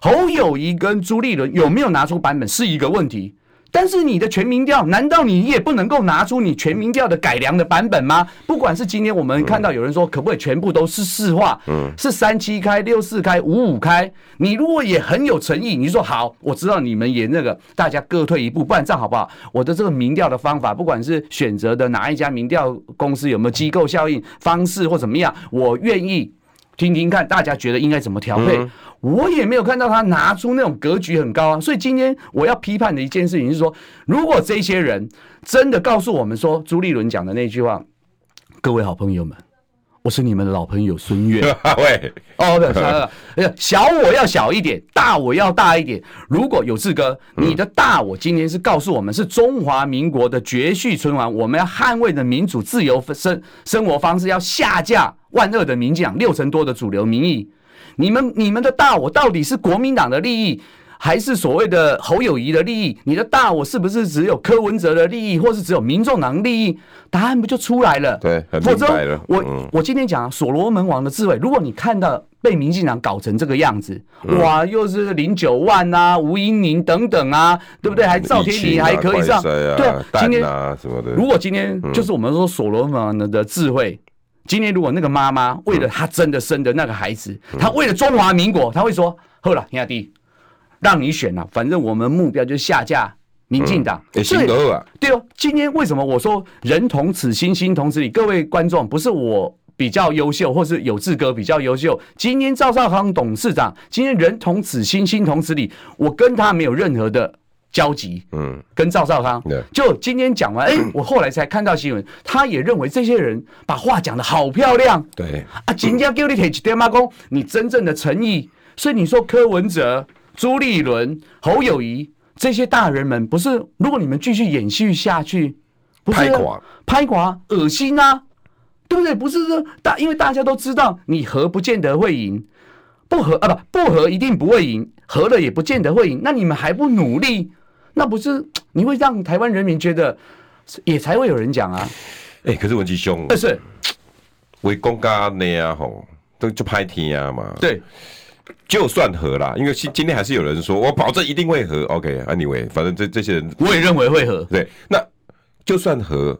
侯友谊跟朱立伦有没有拿出版本是一个问题。但是你的全民调，难道你也不能够拿出你全民调的改良的版本吗？不管是今天我们看到有人说可不可以全部都是市话，嗯，是三七开、六四开、五五开，你如果也很有诚意，你说好，我知道你们也那个，大家各退一步，不然这样好不好？我的这个民调的方法，不管是选择的哪一家民调公司有没有机构效应方式或怎么样，我愿意听听看，大家觉得应该怎么调配。我也没有看到他拿出那种格局很高啊，所以今天我要批判的一件事情是说，如果这些人真的告诉我们说朱立伦讲的那句话，各位好朋友们，我是你们的老朋友孙越。喂，哦，对，小我要小一点，大我要大一点。如果有志哥，你的大我今天是告诉我们是中华民国的绝续存亡，我们要捍卫的民主自由生生活方式，要下架万恶的民进党六成多的主流民意。你们你们的大我到底是国民党的利益，还是所谓的侯友谊的利益？你的大我是不是只有柯文哲的利益，或是只有民众党利益？答案不就出来了？对，很明白了。我、嗯、我今天讲所罗门王的智慧，如果你看到被民进党搞成这个样子，嗯、哇，又是零九万啊，吴英宁等等啊，对不对？还赵天麟还可以上，啊、对啊，今天、啊、什么的。如果今天就是我们说所罗门王的智慧。今天如果那个妈妈为了她真的生的那个孩子，她为了中华民国，她会说：“好了，兄弟，让你选了，反正我们目标就是下架民进党。”也行得啊。对哦，今天为什么我说人同此心，心同此理？各位观众，不是我比较优秀，或是有志哥比较优秀。今天赵少康董事长，今天人同此心，心同此理，我跟他没有任何的。交集，嗯，跟赵少康，就今天讲完，哎，我后来才看到新闻，他也认为这些人把话讲的好漂亮，对啊，人家给你铁起电话讲你真正的诚意，所以你说柯文哲、朱立伦、侯友谊这些大人们，不是如果你们继续演戏下去，不是拍垮，拍垮，恶心啊，对不对？不是说大，因为大家都知道你和不见得会赢，不和啊不不和一定不会赢，和了也不见得会赢，那你们还不努力？那不是你会让台湾人民觉得，也才会有人讲啊。哎，可是文吉兄，但是为公家那样吼，都就拍天啊嘛。对，就算和啦，因为今今天还是有人说我保证一定会和。OK，Anyway，反正这这些人我也认为会和。对，那就算和，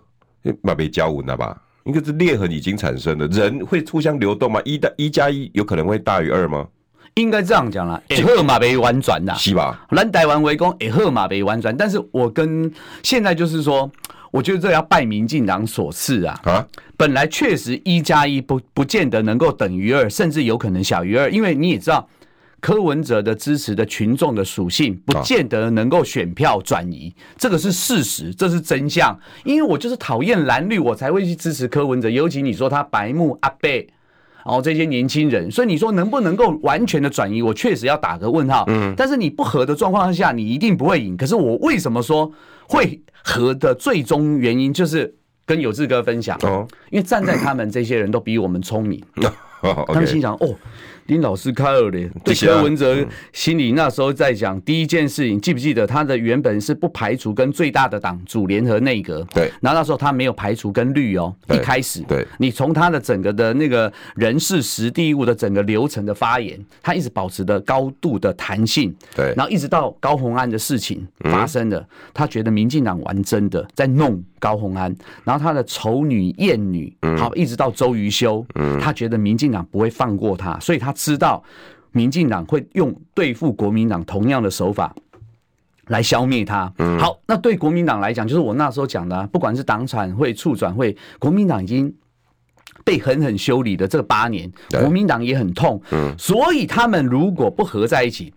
那被交稳了吧？因为这裂痕已经产生了，人会互相流动吗？一大一加一有可能会大于二吗？应该这样讲啦，会好嘛没完全啦，是吧？咱台湾围攻会好嘛没完全，但是我跟现在就是说，我觉得这要拜民进党所赐啊。啊，本来确实一加一不不见得能够等于二，甚至有可能小于二，因为你也知道柯文哲的支持的群众的属性，不见得能够选票转移，这个是事实，这是真相。因为我就是讨厌蓝绿，我才会去支持柯文哲，尤其你说他白目阿贝。然后这些年轻人，所以你说能不能够完全的转移？我确实要打个问号。嗯，但是你不和的状况下，你一定不会赢。可是我为什么说会和的最终原因，就是跟有志哥分享。哦，因为站在他们这些人都比我们聪明。他们心想哦。林老师开了脸，对柯文哲心里那时候在讲第一件事情，记不记得他的原本是不排除跟最大的党组联合内阁？对，然后那时候他没有排除跟绿哦，一开始，对，你从他的整个的那个人事时地物的整个流程的发言，他一直保持的高度的弹性，对，然后一直到高虹安的事情发生了，他觉得民进党玩真的在弄高虹安，然后他的丑女艳女，好，一直到周瑜修，他觉得民进党不会放过他，所以他。知道民进党会用对付国民党同样的手法来消灭他。好，那对国民党来讲，就是我那时候讲的，不管是党产会、促转会，国民党已经被狠狠修理的这八年，国民党也很痛。所以他们如果不合在一起，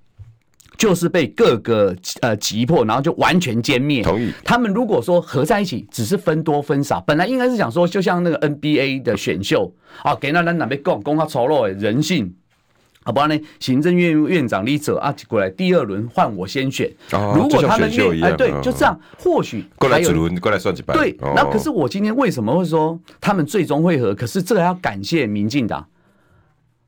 就是被各个呃击破，然后就完全歼灭。同意。他们如果说合在一起，只是分多分少，本来应该是想说，就像那个 NBA 的选秀啊，给那人哪边供，供他丑陋的人性。好不然呢？行政院院长李哲啊，过来第二轮换我先选。如果他们愿意，哎，对，就这样，或许过来轮过来算几百。对，那可是我今天为什么会说他们最终会合？可是这个要感谢民进党，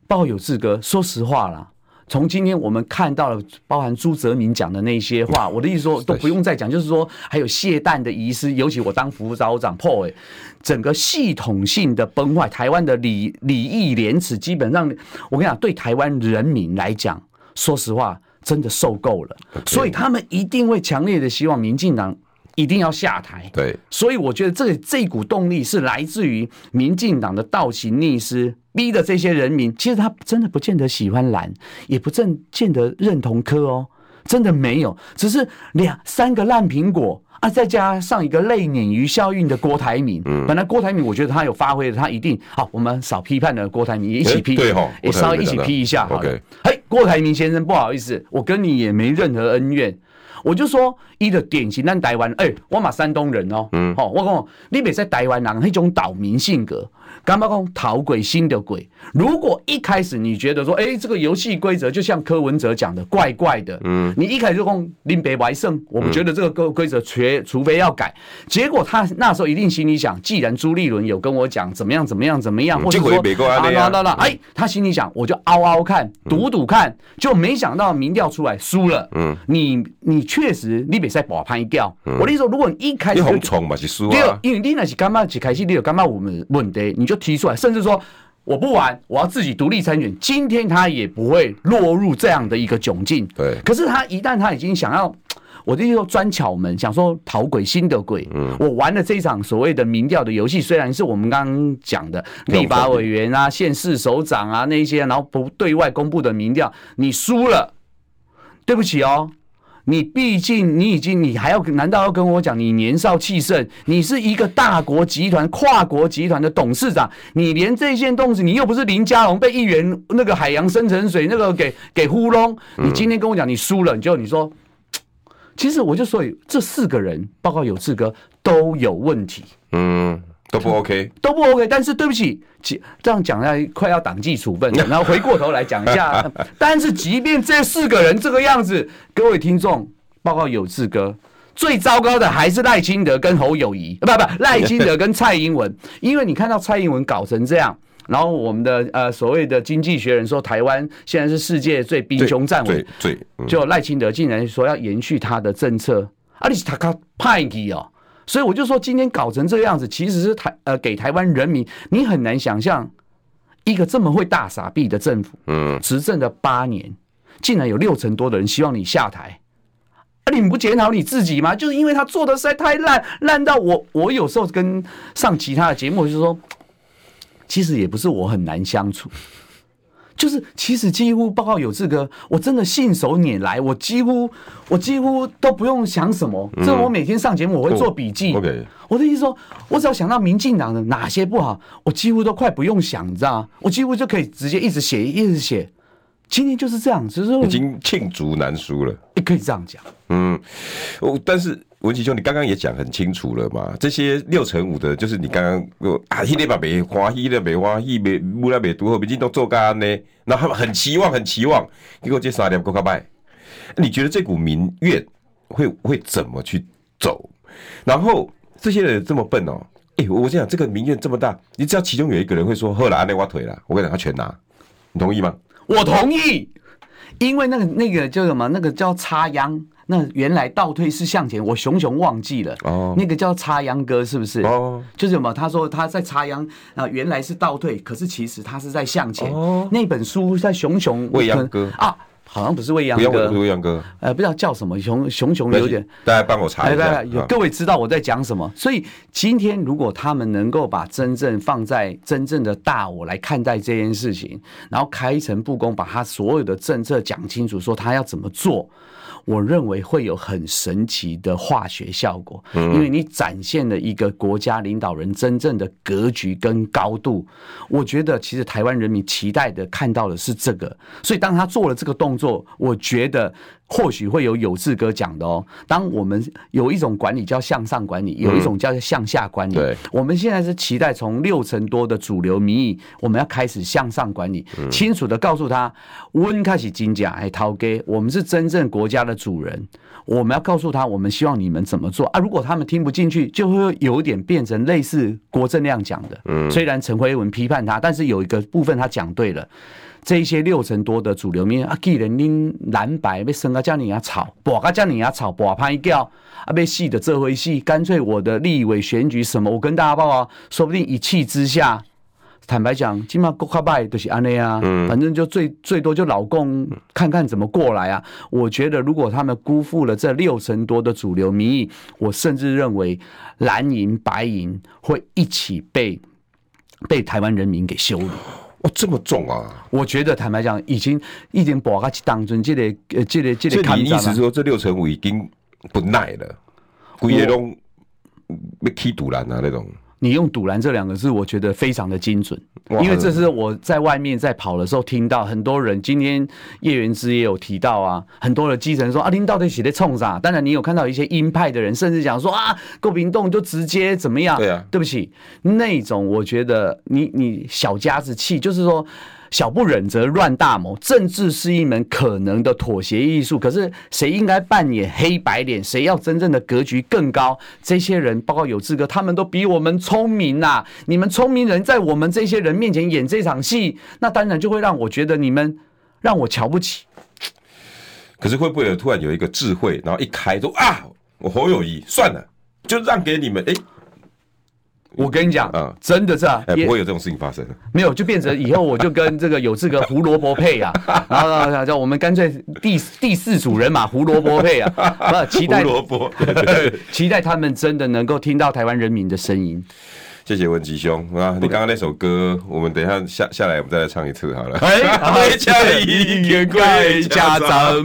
抱有志哥。说实话啦。从今天我们看到了，包含朱泽民讲的那些话，我的意思说都不用再讲，就是说还有卸弹的仪式，尤其我当副召长破诶，整个系统性的崩坏，台湾的礼礼义廉耻，基本上我跟你讲，对台湾人民来讲，说实话真的受够了，所以他们一定会强烈的希望民进党。一定要下台，对，所以我觉得这这股动力是来自于民进党的倒行逆施，逼的这些人民，其实他真的不见得喜欢蓝，也不正见得认同科哦，真的没有，只是两三个烂苹果啊，再加上一个类鲶鱼效应的郭台铭，嗯，本来郭台铭我觉得他有发挥的，他一定好，我们少批判的郭台铭也一起批，对哈，也稍微一起批一下好了，嘿，郭台铭先生不好意思，我跟你也没任何恩怨。我就说，伊的典型咱台湾，哎、欸，我嘛山东人哦，嗯，好，我讲你别在台湾人那种岛民性格。干嘛讲讨鬼心的鬼？如果一开始你觉得说，哎、欸，这个游戏规则就像柯文哲讲的，怪怪的，嗯，你一开始就讲林北白胜，我们觉得这个规规则除除非要改。结果他那时候一定心里想，既然朱立伦有跟我讲怎么样怎么样怎么样，或者说啊啦啦啦，哎，他心里想，我就嗷嗷看，赌赌看，就没想到民调出来输了。嗯，你你确实你比赛保判掉。我的意思说，如果你一开始就冲嘛是输啊，因为你那是干嘛一开始你有干嘛我们问题，你就提出来，甚至说我不玩，我要自己独立参选。今天他也不会落入这样的一个窘境。对，可是他一旦他已经想要，我就说钻巧门，想说讨鬼心的鬼。嗯我玩了这一场所谓的民调的游戏，虽然是我们刚刚讲的立法委员啊、县市首长啊那些，然后不对外公布的民调，你输了，对不起哦。你毕竟，你已经，你还要难道要跟我讲，你年少气盛，你是一个大国集团、跨国集团的董事长，你连这件东西，你又不是林佳龙被议员那个海洋深层水那个给给糊弄，你今天跟我讲你输了，你就你说，其实我就说，这四个人，包括有志哥都有问题，嗯。都不 OK，都不 OK。但是对不起，这样讲下快要党纪处分了。然后回过头来讲一下，但是即便这四个人这个样子，各位听众，报告有志哥，最糟糕的还是赖清德跟侯友谊，不不，赖清德跟蔡英文。因为你看到蔡英文搞成这样，然后我们的呃所谓的经济学人说台湾现在是世界最兵凶战危，最就赖清德竟然说要延续他的政策，而且他靠派给哦。所以我就说，今天搞成这个样子，其实是台呃给台湾人民，你很难想象一个这么会大傻逼的政府，嗯，执政了八年，竟然有六成多的人希望你下台，啊，你不检讨你自己吗？就是因为他做的实在太烂，烂到我我有时候跟上其他的节目，就是说，其实也不是我很难相处。就是其实几乎报告有志哥，我真的信手拈来，我几乎我几乎都不用想什么。这我每天上节目我会做笔记。OK，我的意思说，我只要想到民进党的哪些不好，我几乎都快不用想，你知道吗？我几乎就可以直接一直写，一直写。今天就是这样，只是说已经罄竹难书了。也可以这样讲。嗯，我但是。文琦兄，你刚刚也讲很清楚了嘛？这些六成五的，就是你刚刚啊，迄个嘛没欢喜的，没欢喜，没木来没读后，毕竟都做干呢。那他们很期望，很期望，结果这三点够卡拜。你觉得这股民怨会会怎么去走？然后这些人这么笨哦、喔，哎、欸，我这样这个民怨这么大，你知道其中有一个人会说：“后来安内挖腿了。”我跟你讲，他全拿，你同意吗？我同意，因为那个那个叫什么？那个叫插秧。那原来倒退是向前，我熊熊忘记了。哦，那个叫插秧歌是不是？哦，就是什么？他说他在插秧啊，原来是倒退，可是其实他是在向前。哦，那本书在熊熊未央歌啊，好像不是未央歌，不是未央歌，呃，不知道叫什么，熊熊熊有点。大家帮我查一下，有各位知道我在讲什么。所以今天如果他们能够把真正放在真正的大我来看待这件事情，然后开诚布公，把他所有的政策讲清楚，说他要怎么做。我认为会有很神奇的化学效果，因为你展现了一个国家领导人真正的格局跟高度。我觉得其实台湾人民期待的看到的是这个，所以当他做了这个动作，我觉得。或许会有有志哥讲的哦。当我们有一种管理叫向上管理，有一种叫向下管理。对，我们现在是期待从六成多的主流民意，我们要开始向上管理，清楚的告诉他，温开始金甲哎，涛哥，我们是真正国家的主人。我们要告诉他，我们希望你们怎么做啊？如果他们听不进去，就会有点变成类似国政那样讲的。嗯，虽然陈辉文批判他，但是有一个部分他讲对了。这些六成多的主流民啊，既然恁蓝白被升个叫你啊吵，博个叫你啊吵，博拍掉啊，被戏的这回戏，干脆我的立委选举什么，我跟大家报告，说不定一气之下，坦白讲，起码国卡拜都是安内啊，反正就最最多就老公看看怎么过来啊。我觉得如果他们辜负了这六成多的主流民意，我甚至认为蓝银白银会一起被被台湾人民给羞辱。哦，这么重啊！我觉得坦白讲，已经一点把它去当成这个呃，这个这个。这你意思说，这六成五已经不耐了，规个拢要起赌烂啊那种。你用“堵拦”这两个字，我觉得非常的精准，因为这是我在外面在跑的时候听到很多人。今天叶元之也有提到啊，很多的基层说啊，您到底写的冲啥？当然，你有看到一些鹰派的人，甚至讲说啊，郭屏栋就直接怎么样？对啊，对不起，那种我觉得你你小家子气，就是说。小不忍则乱大谋，政治是一门可能的妥协艺术。可是谁应该扮演黑白脸？谁要真正的格局更高？这些人，包括有志哥，他们都比我们聪明呐、啊！你们聪明人在我们这些人面前演这场戏，那当然就会让我觉得你们让我瞧不起。可是会不会有突然有一个智慧，然后一开说啊，我侯友宜算了，就让给你们？哎，我跟你讲，嗯，真的是啊，不会有这种事情发生。没有，就变成以后我就跟这个有这个胡萝卜配啊，然后叫我们干脆第第四组人马胡萝卜配啊，不期待胡萝卜，期待他们真的能够听到台湾人民的声音。谢谢文吉兄啊，你刚刚那首歌，我们等一下下下来，我们再来唱一次好了。哎，回家一天归家长。